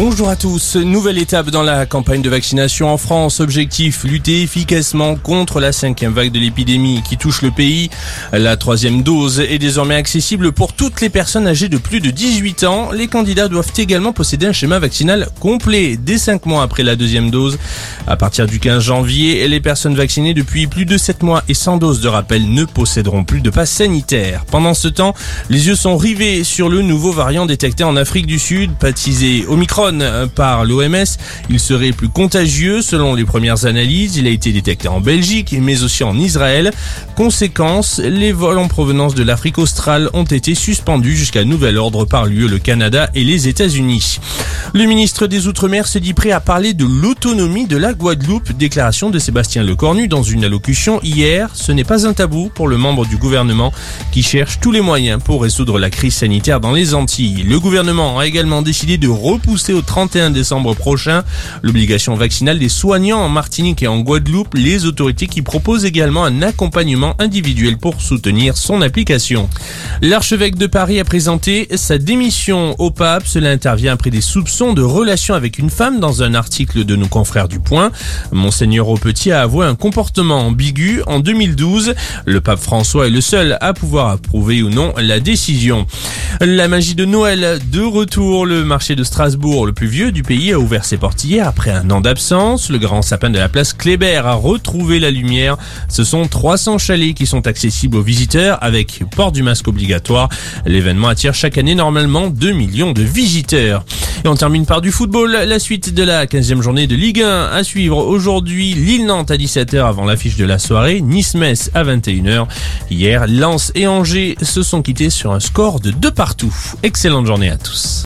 Bonjour à tous. Nouvelle étape dans la campagne de vaccination en France. Objectif, lutter efficacement contre la cinquième vague de l'épidémie qui touche le pays. La troisième dose est désormais accessible pour toutes les personnes âgées de plus de 18 ans. Les candidats doivent également posséder un schéma vaccinal complet dès 5 mois après la deuxième dose. À partir du 15 janvier, les personnes vaccinées depuis plus de 7 mois et sans dose de rappel ne posséderont plus de passe sanitaire. Pendant ce temps, les yeux sont rivés sur le nouveau variant détecté en Afrique du Sud, baptisé Omicron par l'OMS. Il serait plus contagieux selon les premières analyses. Il a été détecté en Belgique mais aussi en Israël. Conséquence, les vols en provenance de l'Afrique australe ont été suspendus jusqu'à nouvel ordre par l'UE, le Canada et les États-Unis. Le ministre des Outre-mer se dit prêt à parler de l'autonomie de la Guadeloupe. Déclaration de Sébastien Lecornu dans une allocution hier. Ce n'est pas un tabou pour le membre du gouvernement qui cherche tous les moyens pour résoudre la crise sanitaire dans les Antilles. Le gouvernement a également décidé de repousser au 31 décembre prochain l'obligation vaccinale des soignants en Martinique et en Guadeloupe. Les autorités qui proposent également un accompagnement individuel pour soutenir son application. L'archevêque de Paris a présenté sa démission au pape. Cela intervient après des soupçons de relation avec une femme dans un article de nos confrères du Point. Monseigneur Aupetit a avoué un comportement ambigu en 2012. Le pape François est le seul à pouvoir approuver ou non la décision. La magie de Noël de retour. Le marché de Strasbourg, le plus vieux du pays, a ouvert ses portes après un an d'absence. Le grand sapin de la place Kléber a retrouvé la lumière. Ce sont 300 chalets qui sont accessibles aux visiteurs avec port du masque obligatoire. L'événement attire chaque année normalement 2 millions de visiteurs. Et on termine par du football. La suite de la 15e journée de Ligue 1 à suivre aujourd'hui. Lille-Nantes à 17h avant l'affiche de la soirée. Nice-Metz à 21h. Hier, Lens et Angers se sont quittés sur un score de 2 partout. Excellente journée à tous.